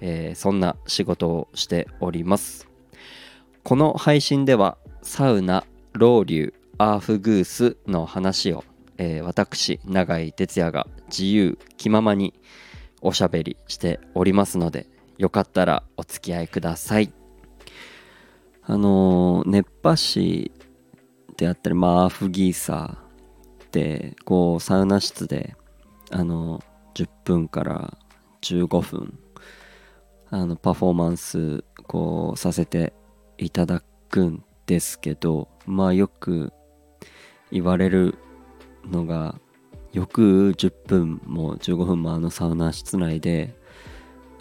えー、そんな仕事をしております。この配信ではサウナロウリュアーフグースの話を、えー、私永井哲也が自由気ままにおしゃべりしておりますのでよかったらお付き合いください。あのー、熱波師であったりまあアーフギーサーでこうサウナ室であの10分から15分あのパフォーマンスこうさせていただくんですけどまあよく言われるのがよく10分も15分もあのサウナ室内で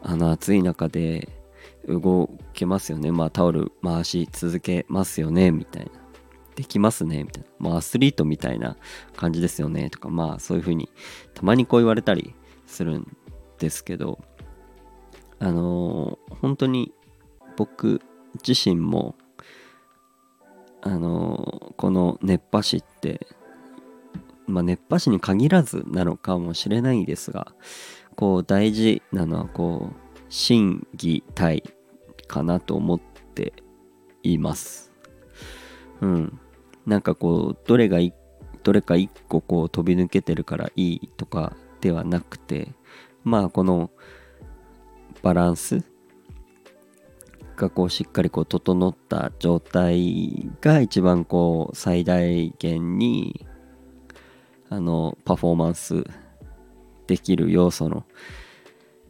あの暑い中で動けますよね。まあタオル回し続けますよね。みたいな。できますね。みたいな。まあアスリートみたいな感じですよね。とかまあそういう風にたまにこう言われたりするんですけどあの、本当に僕自身もあの、この熱波師ってまあ熱波師に限らずなのかもしれないですがこう大事なのはこう心技体かなと思っています。うん。なんかこうどれがどれか一個こう飛び抜けてるからいいとかではなくてまあこのバランスがこうしっかりこう整った状態が一番こう最大限にあのパフォーマンスできる要素の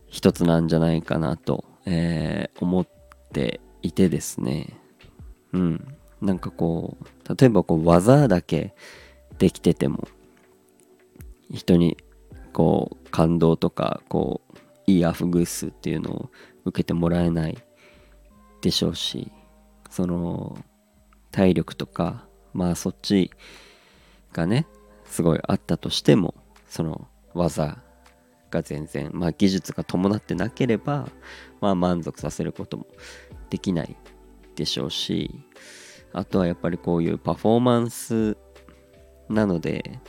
一つなんじゃないかなと、えー、思っていてですね。うん。なんかこう例えばこう技だけできてても人にこう感動とかこういいアフグースっていうのを受けてもらえないでしょうしその体力とかまあそっちがねすごいあったとしてもその技が全然まあ技術が伴ってなければまあ満足させることもできないでしょうしあとはやっぱりこういうパフォーマンスなので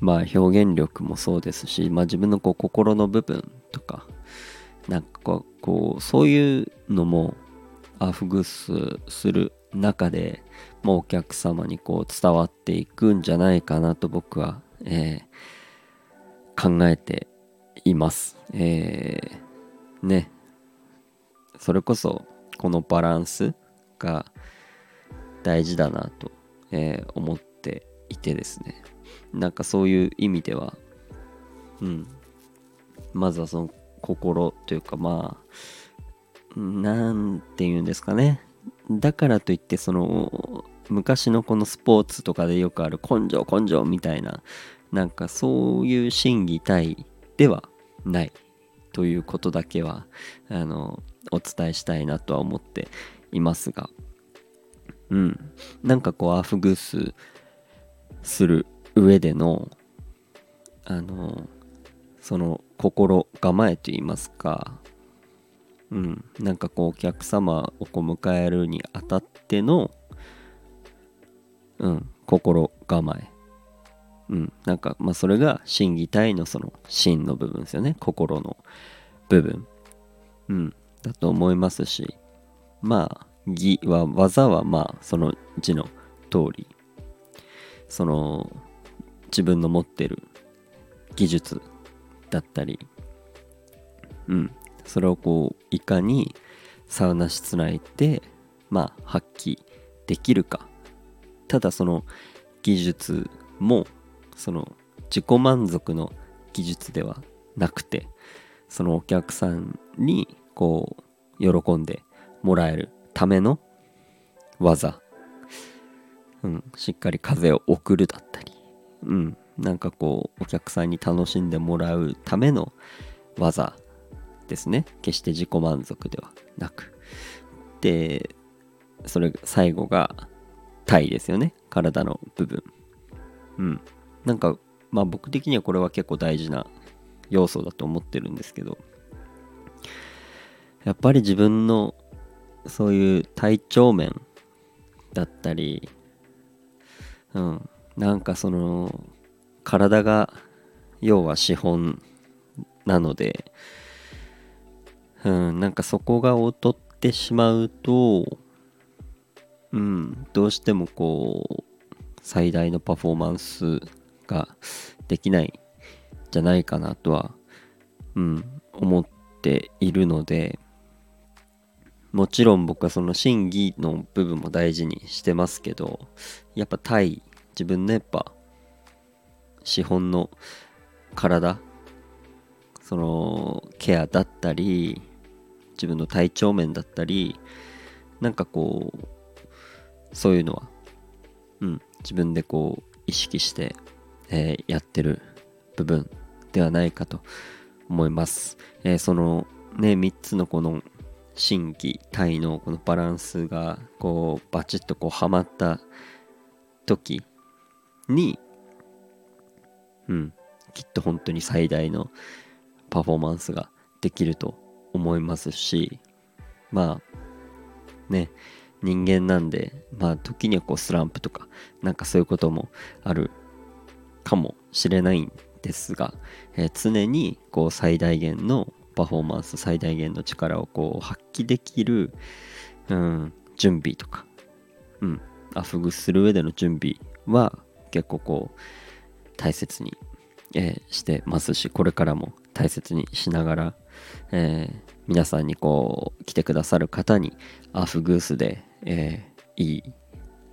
まあ表現力もそうですし、まあ、自分のこう心の部分とかなんかこうそういうのもアフグスする中でもうお客様にこう伝わっていくんじゃないかなと僕は、えー、考えています。えー、ねそれこそこのバランスが大事だなと、えー、思っていてですね。なんかそういう意味ではうん。まずはその心というかまあなんて言うんですかね。だからといってその昔のこのスポーツとかでよくある根性根性みたいななんかそういう心技体ではないということだけはあのお伝えしたいなとは思っていますが。うん。なんかこうアフグースする上でのあのその心構えといいますかうんなんかこうお客様をこう迎えるにあたってのうん心構え。うんなんかまあそれが心技体のその心の部分ですよね。心の部分。うんだと思いますしまあ技は技はまあその字の通り。その自分の持ってる技術だったりうん。それをこういかにサウナ室内でまあ発揮できるか。ただその技術もその自己満足の技術ではなくてそのお客さんにこう喜んでもらえるための技、うん、しっかり風を送るだったり。うん、なんかこうお客さんに楽しんでもらうための技ですね。決して自己満足ではなく。でそれ最後が体ですよね。体の部分。うん。なんかまあ僕的にはこれは結構大事な要素だと思ってるんですけど。やっぱり自分のそういう体調面だったりうん。なんかその体が要は資本なのでうん。なんかそこが劣ってしまうとうん。どうしてもこう最大のパフォーマンスができないじゃないかなとは、うん、思っているのでもちろん僕はその審議の部分も大事にしてますけどやっぱ対自分のやっぱ資本の体そのケアだったり自分の体調面だったりなんかこうそういうのはうん自分でこう意識して、えー、やってる部分ではないかと思います、えー、そのね3つのこの心技体のこのバランスがこうバチッとこうはまった時にうんきっと本当に最大のパフォーマンスができると思いますしまあね人間なんでまあ時にはこうスランプとかなんかそういうこともあるかもしれないんですが、えー、常にこう最大限のパフォーマンス最大限の力をこう発揮できる、うん、準備とか、うん、アフグする上での準備は結構こう大切に、えー、してますしこれからも大切にしながら、えー、皆さんにこう来てくださる方にアフグースで、えー、いい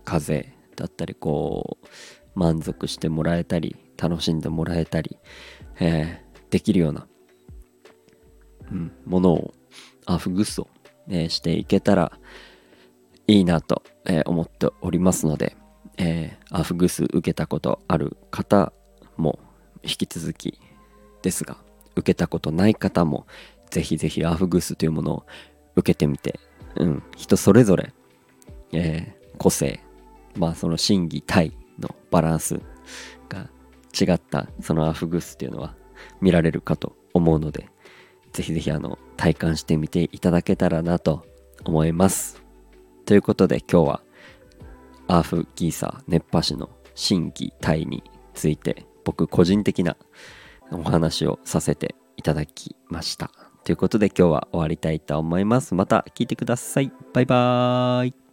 風だったりこう満足してもらえたり楽しんでもらえたり、え、できるような、ものをアフグスを、していけたらいいなと、思っておりますので、えー、アフグス受けたことある方も引き続きですが受けたことない方もぜひぜひアフグスというものを受けてみて、うん、人それぞれ、えー、個性まあその心技体のバランスが違ったそのアフグスっていうのは見られるかと思うのでぜひぜひあの体感してみていただけたらなと思います。ということで今日はアーフギーサー熱波師の新規体について僕個人的なお話をさせていただきました。ということで今日は終わりたいと思います。また聞いてください。バイバーイ。